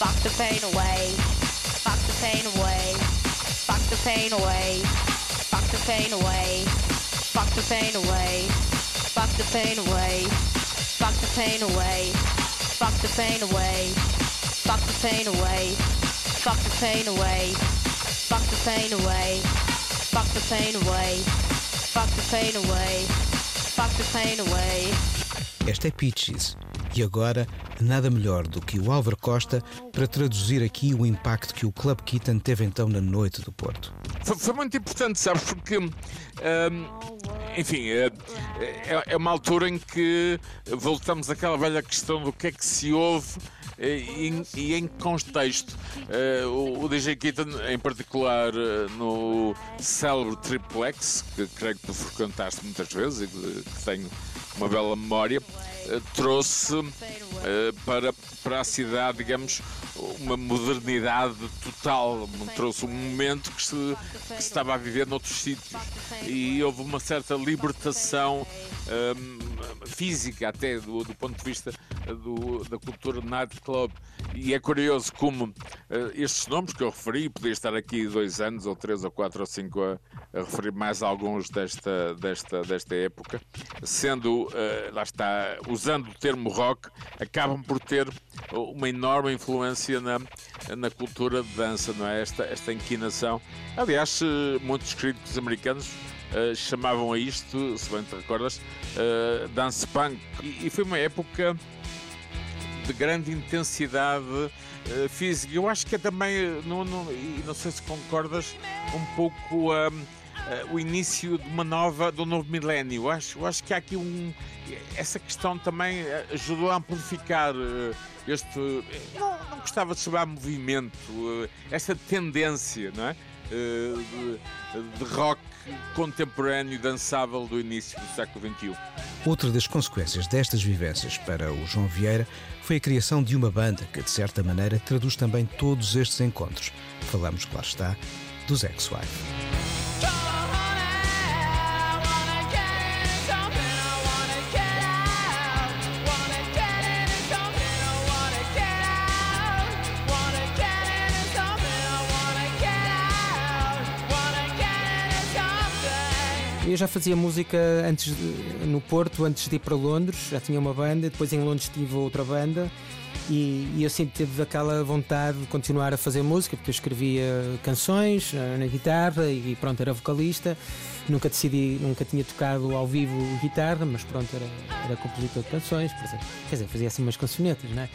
fuck the pain away, fuck the pain away, fuck the pain away, fuck the pain away, fuck the pain away, fuck the pain away. Fuck the pain away. Fuck the pain away. Fuck the pain away. Fuck the pain away. Fuck the pain away. Fuck the pain away. Fuck the pain away. Fuck the pain away. Esta é Peaches. E agora, nada melhor do que o Álvaro Costa para traduzir aqui o impacto que o Club Kitten teve então na noite do Porto. Foi, foi muito importante, sabes, porque. Um, enfim, é, é, é, uma altura em que voltamos àquela velha questão do que é que se ouve e, e em que contexto. Uh, o, o, DJ Keaton, em particular no célebre Triplex, que creio que tu frequentaste muitas vezes e que, tenho uma bela memória, trouxe para, para a cidade, digamos, uma modernidade total, trouxe um momento que se, que se estava a viver noutros sítios e houve uma certa libertação um, física, até do, do, ponto de vista do, da cultura nightclub. E é curioso como uh, estes nomes que eu referi, podia estar aqui dois anos, ou três, ou quatro, ou cinco a, a referir mais alguns desta, desta, desta época, sendo, uh, lá está, usando o termo rock, acabam por ter uma enorme influência na, na cultura de dança, não é? Esta, esta inquinação. Aliás, muitos críticos americanos uh, chamavam a isto, se bem te recordas, uh, dance punk. E, e, foi uma época de grande intensidade uh, física. Eu acho que é também, não, não, e não sei se concordas, um pouco um, o início de uma nova, do novo milénio. Eu acho, eu acho que há aqui um. Essa questão também ajudou a amplificar este. Não, não gostava de chamar movimento, essa tendência, não é? de, de rock contemporâneo dançável do início do século XXI. Outra das consequências destas vivências para o João Vieira foi a criação de uma banda que, de certa maneira, traduz também todos estes encontros. Falamos, claro está, dos Ex-Wife. Eu já fazia música antes de, no Porto, antes de ir para Londres, já tinha uma banda, depois em Londres tive outra banda e, e eu sempre tive aquela vontade de continuar a fazer música, porque eu escrevia canções eh, na guitarra e pronto, era vocalista. Nunca decidi, nunca tinha tocado ao vivo guitarra, mas pronto, era, era compositor de canções, quer dizer, fazia assim umas cançonetas, não é?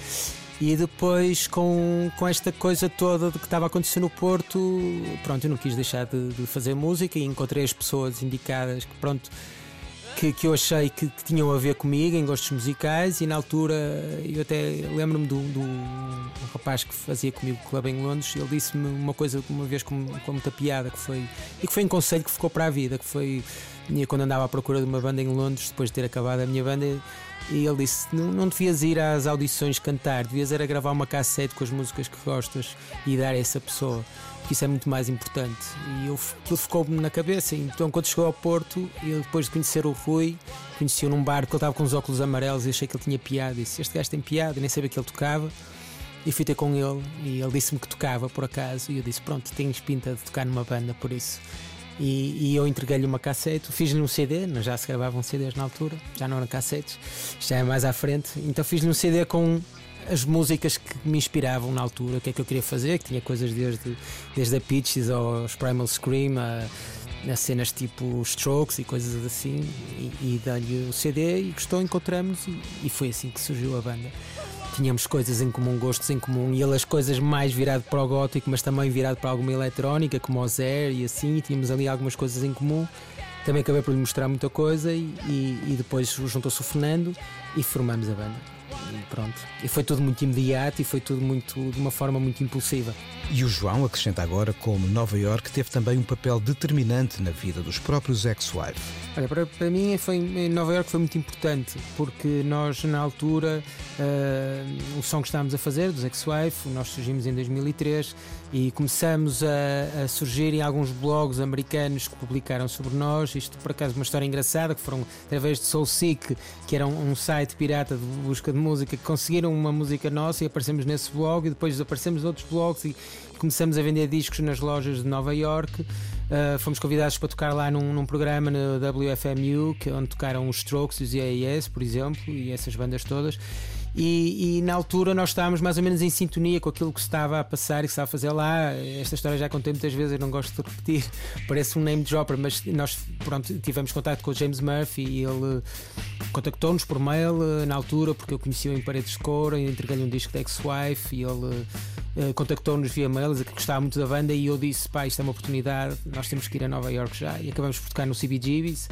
E depois, com, com esta coisa toda de que estava a acontecer no Porto, pronto, eu não quis deixar de, de fazer música e encontrei as pessoas indicadas que, pronto, que, que eu achei que, que, tinham a ver comigo em gostos musicais. E na altura, eu até lembro-me do, do um rapaz que fazia comigo o clube em Londres. Ele disse-me uma coisa uma vez com, com muita piada, que foi, e que foi um conselho que ficou para a vida, que foi quando andava à procura de uma banda em Londres, depois de ter acabado a minha banda e ele disse: não, não devias ir às audições cantar, devias era gravar uma cassete com as músicas que gostas e dar a essa pessoa, porque isso é muito mais importante. E eu, aquilo ficou-me na cabeça. Então, quando chegou ao Porto, eu depois de conhecer o Rui, conheci-o num bar que ele estava com os óculos amarelos e achei que ele tinha piada. Disse: Este gajo tem piada, nem sabia que ele tocava. E fui ter com ele e ele disse-me que tocava por acaso. E eu disse: Pronto, tens pinta de tocar numa banda, por isso e, e eu entreguei-lhe uma cassete, fiz-lhe um CD, mas já se gravavam CDs na altura, já não eram cassetes, já é mais à frente. Então fiz-lhe um CD com as músicas que me inspiravam na altura, o que é que eu queria fazer, que tinha coisas desde, desde a Pitches aos Primal Scream, a, a cenas tipo Strokes e coisas assim, e, e dei-lhe o CD e gostou, encontramos e, e foi assim que surgiu a banda tínhamos coisas em comum, gostos em comum, e ele as coisas mais virado para o gótico, mas também virado para alguma eletrónica, como o Zer e assim, e tínhamos ali algumas coisas em comum. Também acabei por lhe mostrar muita coisa e, e, e depois juntou-se o Fernando e formamos a banda. E pronto. E foi tudo muito imediato e foi tudo muito de uma forma muito impulsiva. E o João acrescenta agora como Nova York teve também um papel determinante na vida dos próprios ex-wife. Olha, para, para mim foi, Nova York foi muito importante porque nós na altura uh, o som que estávamos a fazer dos ex-wife, nós surgimos em 2003 e começamos a, a, surgir em alguns blogs americanos que publicaram sobre nós. Isto, por acaso, uma história engraçada que foram através de Soulseek, que era um, um, site pirata de busca de música, que conseguiram uma música nossa e aparecemos nesse blog. E depois aparecemos outros blogs e, começamos a vender discos nas lojas de Nova York. Uh, fomos convidados para tocar lá num, num programa no WFMU, que, onde tocaram os Strokes e os EAS, por exemplo, e essas bandas todas. E, e, na altura nós estávamos mais ou menos em sintonia com aquilo que estava a passar e que estava a fazer lá. Esta história já contei muitas vezes, eu não gosto de repetir, parece um name dropper, mas nós pronto, tivemos contato com o James Murphy e ele contactou-nos por mail na altura, porque eu conhecia em Paredes de Cor, entreguei-lhe um disco da Ex-Wife e ele uh, contactou-nos via mail, que gostava muito da banda e eu disse: pá, isto é uma oportunidade, nós temos que ir a Nova York já. E acabamos por tocar no CBGBs,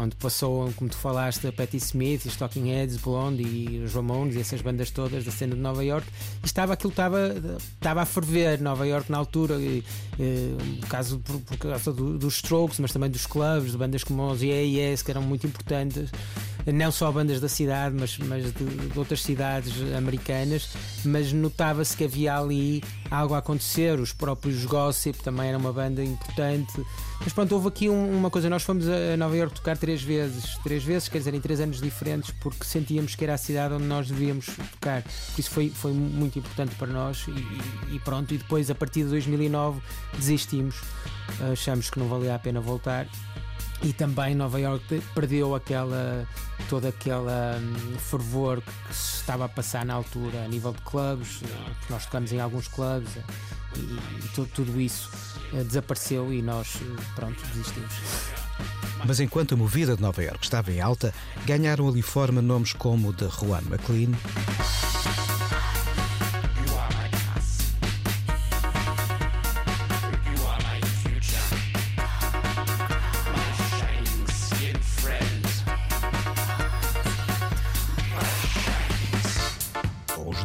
onde passou, como tu falaste, a Patti Smith, os Talking Heads, Blonde e os Ramones e essas bandas todas da cena de Nova York. E estava aquilo estava, estava a ferver Nova York na altura, e, e, por, causa, por, por causa do, dos Strokes, mas também dos clubes, de bandas como os EAS, que eram muito importantes. Não só bandas da cidade, mas, mas de, de outras cidades americanas, mas notava-se que havia ali algo a acontecer. Os próprios Gossip também era uma banda importante. Mas pronto, houve aqui um, uma coisa. Nós fomos a Nova York tocar três vezes, três vezes, quer dizer, em três anos diferentes, porque sentíamos que era a cidade onde nós devíamos tocar. Isso foi, foi muito importante para nós e, e pronto. E depois, a partir de 2009, desistimos. Achamos que não valia a pena voltar e também Nova York perdeu aquela todo aquele um, fervor que se estava a passar na altura a nível de clubes, nós tocamos em alguns clubes e, e tudo, tudo, isso uh, desapareceu e nós uh, pronto desistimos. Mas enquanto a movida de Nova York estava em alta, ganharam ali forma nomes como o de Juan McLean.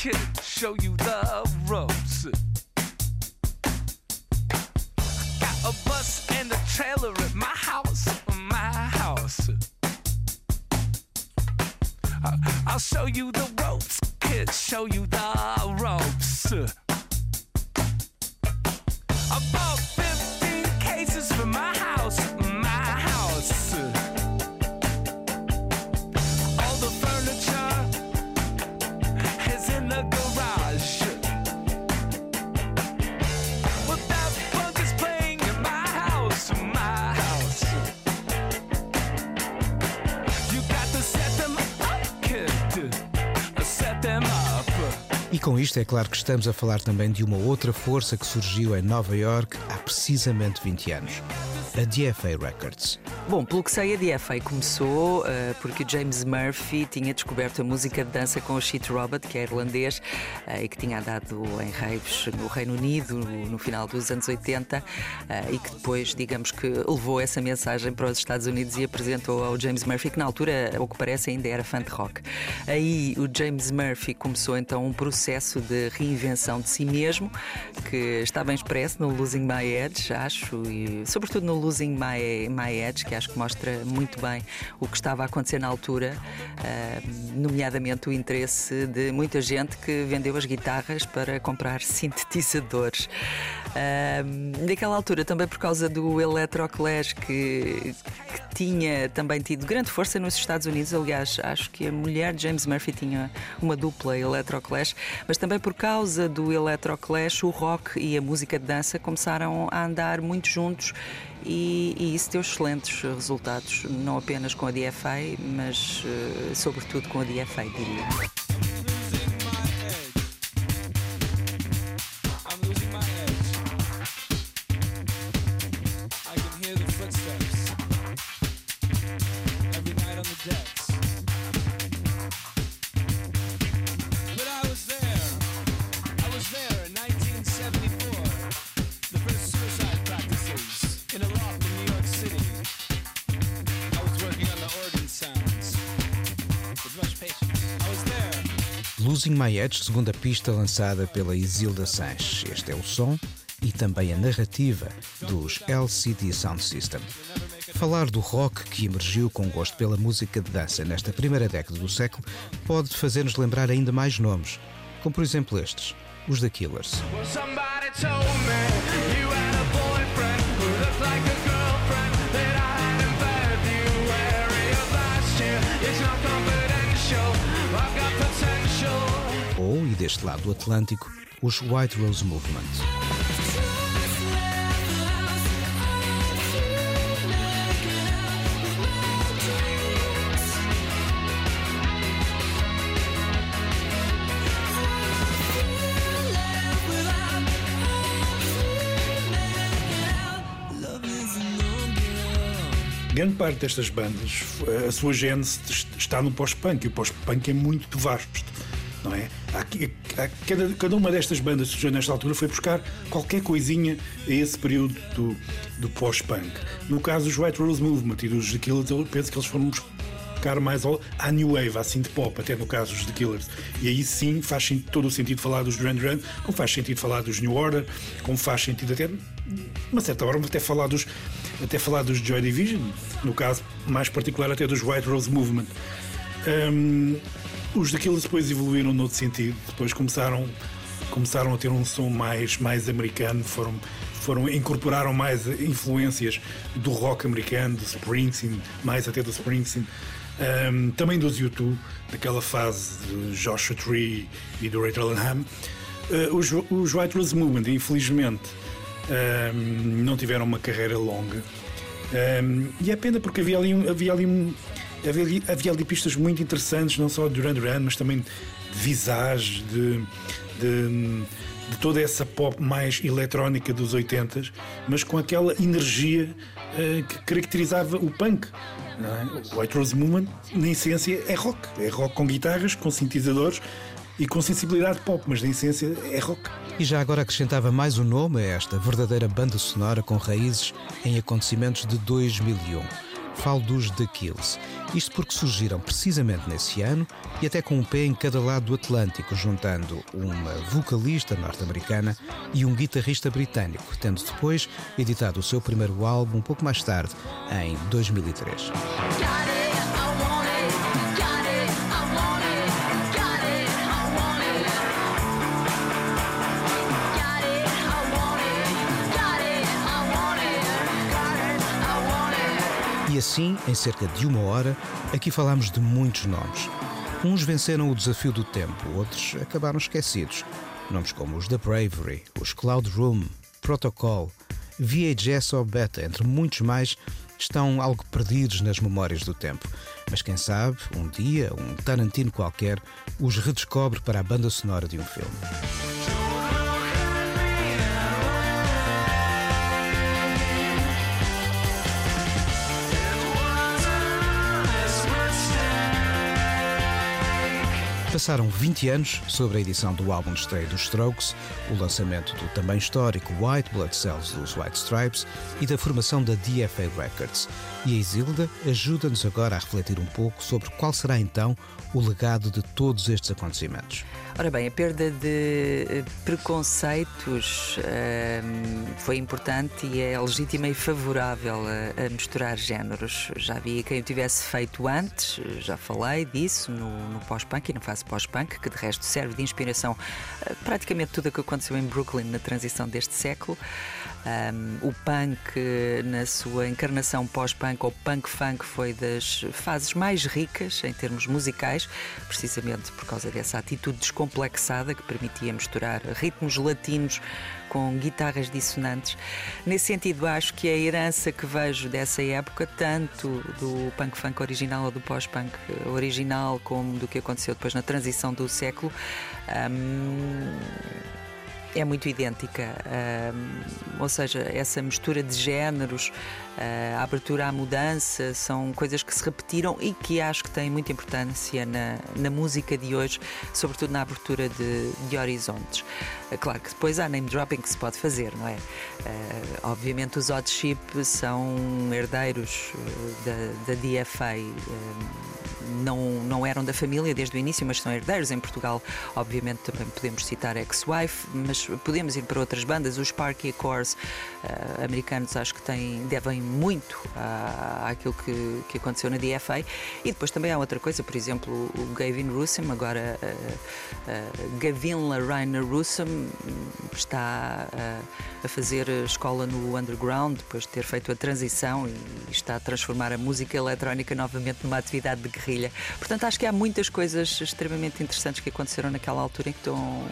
kid. Show you the ropes. Got a bus and a trailer at my house, my house. I'll show you the ropes, kid. Show you the ropes. Com isto, é claro que estamos a falar também de uma outra força que surgiu em Nova York há precisamente 20 anos a DFA Records. Bom, pelo que sei, a DFA começou uh, porque James Murphy tinha descoberto a música de dança com o Sheet Robert, que é irlandês uh, e que tinha andado em raves no Reino Unido no, no final dos anos 80 uh, eh, e que depois, digamos que, levou essa mensagem para os Estados Unidos e apresentou ao James Murphy, que na altura, ao que parece, ainda era fã de rock. Aí o James Murphy começou então um processo de reinvenção de si mesmo, que está bem expresso no Losing My Edge, acho, e sobretudo no Losing My, My Edge, que acho que mostra muito bem o que estava a acontecer na altura, uh, nomeadamente o interesse de muita gente que vendeu as guitarras para comprar sintetizadores. Naquela altura, também por causa do Electroclash, que, que tinha também tido grande força nos Estados Unidos, aliás, acho que a mulher de James Murphy tinha uma dupla Electroclash, mas também por causa do Electroclash, o rock e a música de dança começaram a andar muito juntos e, e, isso deu excelentes resultados, não apenas com a DFA, mas uh, sobretudo com a DFA, diria. My Edge, segunda pista lançada pela Isilda Sanches. Este é o som e também a narrativa dos LCD Sound System. Falar do rock que emergiu com gosto pela música de dança nesta primeira década do século pode fazer-nos lembrar ainda mais nomes, como por exemplo estes, os The Killers. ou, deste lado do Atlântico, os White Rose Movement. grande parte destas bandas, a sua gênese está no pós-punk, e o pós-punk é muito vasto. Não é? Cada, cada uma destas bandas que surgiu nesta altura foi buscar qualquer coisinha a esse período do, do pós-punk. No caso dos White Rose Movement e dos The Killers, eu penso que eles foram buscar mais à New Wave, à synth pop, até no caso dos The Killers. E aí sim faz todo o sentido falar dos Duran Duran, como faz sentido falar dos New Order, como faz sentido até, uma certa hora, até falar dos, até falar dos Joy Division, no caso mais particular até dos White Rose Movement. Um, os Killers depois evoluíram noutro sentido, depois começaram, começaram a ter um som mais, mais americano, foram, foram, incorporaram mais influências do rock americano, do Springsteen, mais até do Springsteen. Um, também dos YouTube, daquela fase de Joshua Tree e do Ray Ham. Uh, os, os White Rose Movement, infelizmente, um, não tiveram uma carreira longa. Um, e é pena porque havia ali, havia ali, havia ali, havia ali pistas muito interessantes, não só de Duran Duran, mas também de Visage, de, de, de, toda essa pop mais eletrónica dos 80 mas com aquela energia uh, que caracterizava o punk. É? O White Rose Movement, na essência, é rock. É rock com guitarras, com sintetizadores e com sensibilidade pop, mas na essência é rock. E já agora acrescentava mais um nome a esta verdadeira banda sonora com raízes em acontecimentos de 2001. Falo dos The Kills. Isto porque surgiram precisamente nesse ano e até com um pé em cada lado do Atlântico, juntando uma vocalista norte-americana e um guitarrista britânico, tendo depois editado o seu primeiro álbum um pouco mais tarde, em 2003. Assim, em cerca de uma hora, aqui falamos de muitos nomes. Uns venceram o desafio do tempo, outros acabaram esquecidos. Nomes como os The Bravery, os Cloud Room, Protocol, VHS ou Beta, entre muitos mais, estão algo perdidos nas memórias do tempo. Mas quem sabe, um dia, um Tarantino qualquer os redescobre para a banda sonora de um filme. Passaram 20 anos sobre a edição do álbum de estreia dos Strokes, o lançamento do também histórico White Blood Cells dos White Stripes e da formação da DFA Records. E a Isilda ajuda-nos agora a refletir um pouco sobre qual será então o legado de todos estes acontecimentos. Ora bem, a perda de eh, preconceitos um, foi importante e é legítima e favorável a, a, misturar géneros. Já havia quem o tivesse feito antes, já falei disso no, no pós-punk e no fase pós-punk, que de resto serve de inspiração praticamente tudo o que aconteceu em Brooklyn na transição deste século. Um, o punk, na sua encarnação pós-punk ou punk-funk, foi das fases mais ricas em termos musicais, precisamente por causa dessa atitude descomplexada que permitia misturar ritmos latinos com guitarras dissonantes. Nesse sentido, acho que a herança que vejo dessa época, tanto do punk-funk original ou do pós-punk original, como do que aconteceu depois na transição do século, um, é muito idêntica, uh, ou seja, essa mistura de géneros, uh, a abertura à mudança, são coisas que se repetiram e que acho que têm muita importância na, na música de hoje, sobretudo na abertura de, de horizontes. Uh, claro que depois há name dropping que se pode fazer, não é? obviamente os Odd Chip são herdeiros da, da DFA não, não eram da família desde o início, mas são herdeiros. Em Portugal, obviamente, também podemos citar Ex-Wife, mas podemos ir para outras bandas. Os Sparky Accords uh, americanos acho que têm, devem muito à, àquilo que, que aconteceu na DFA. E depois também há outra coisa, por exemplo, o Gavin Russam, agora uh, uh, Gavin Rainer Russam está a fazer escola no underground depois de ter feito a transição e está a transformar a música eletrónica novamente numa atividade de guerrilha Portanto, acho que há muitas coisas extremamente interessantes que aconteceram naquela altura e que estão,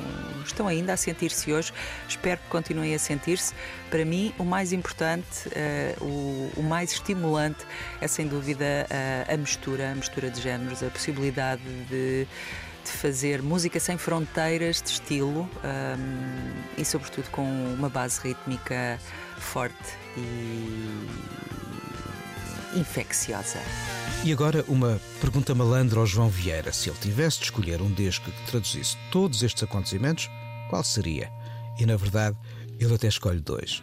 estão ainda a sentir-se hoje. Espero que continuem a sentir-se. Para mim, o mais importante, uh, o, o, mais estimulante é sem dúvida uh, a mistura, a mistura de géneros, a possibilidade de de fazer música sem fronteiras de estilo um, ehm, e, sobretudo, com uma base rítmica forte e infecciosa. E agora uma pergunta malandra ao João Vieira. Se ele tivesse de escolher um disco que traduzisse todos estes acontecimentos, qual seria? E na verdade, ele até escolhe dois.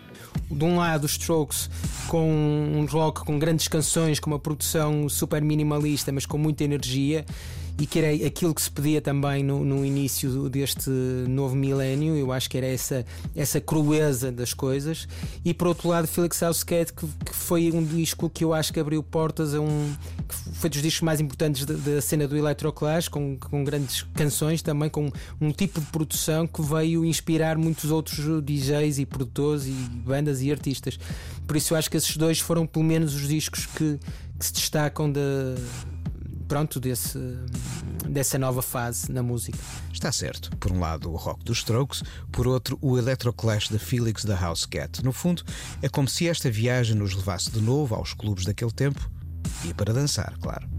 De um lado, os Strokes com um rock com grandes canções, com uma produção super minimalista, mas com muita energia e que era aquilo que se pedia também no, no início deste novo milénio. Eu acho que era essa, essa crueza das coisas. E por outro lado, Felix Housecat, que, que foi um disco que eu acho que abriu portas a um. foi dos discos mais importantes da, cena do Electroclash, com, com grandes canções, também com um tipo de produção que veio inspirar muitos outros DJs e produtores e bandas e artistas. Por isso eu acho que esses dois foram pelo menos os discos que, que se destacam da pronto, desse, dessa nova fase na música. Está certo. Por um lado, o rock dos Strokes, por outro, o electroclash da Felix da House Cat. No fundo, é como se esta viagem nos levasse de novo aos clubes daquele tempo e para dançar, claro.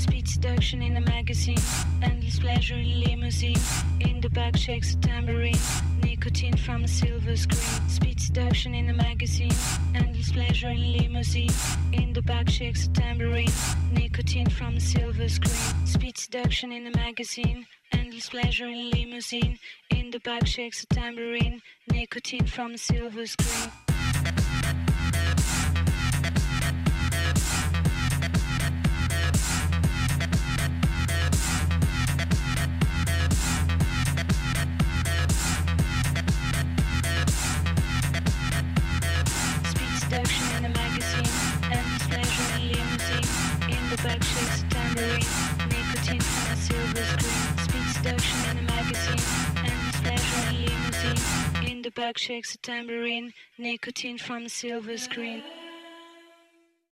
Speed seduction in the magazine, endless pleasure in limousine. In the back shakes a tambourine, nicotine from a silver screen. Speed seduction in the magazine, endless pleasure in limousine. In the back shakes a tambourine, nicotine from a silver screen. Speed seduction in the magazine, endless pleasure in limousine. In the back shakes a tambourine, nicotine from a silver screen. Shakes nicotine from a silver screen, speed seduction in a magazine, pleasure in limousine. In the back shakes a tambourine, nicotine from a silver screen.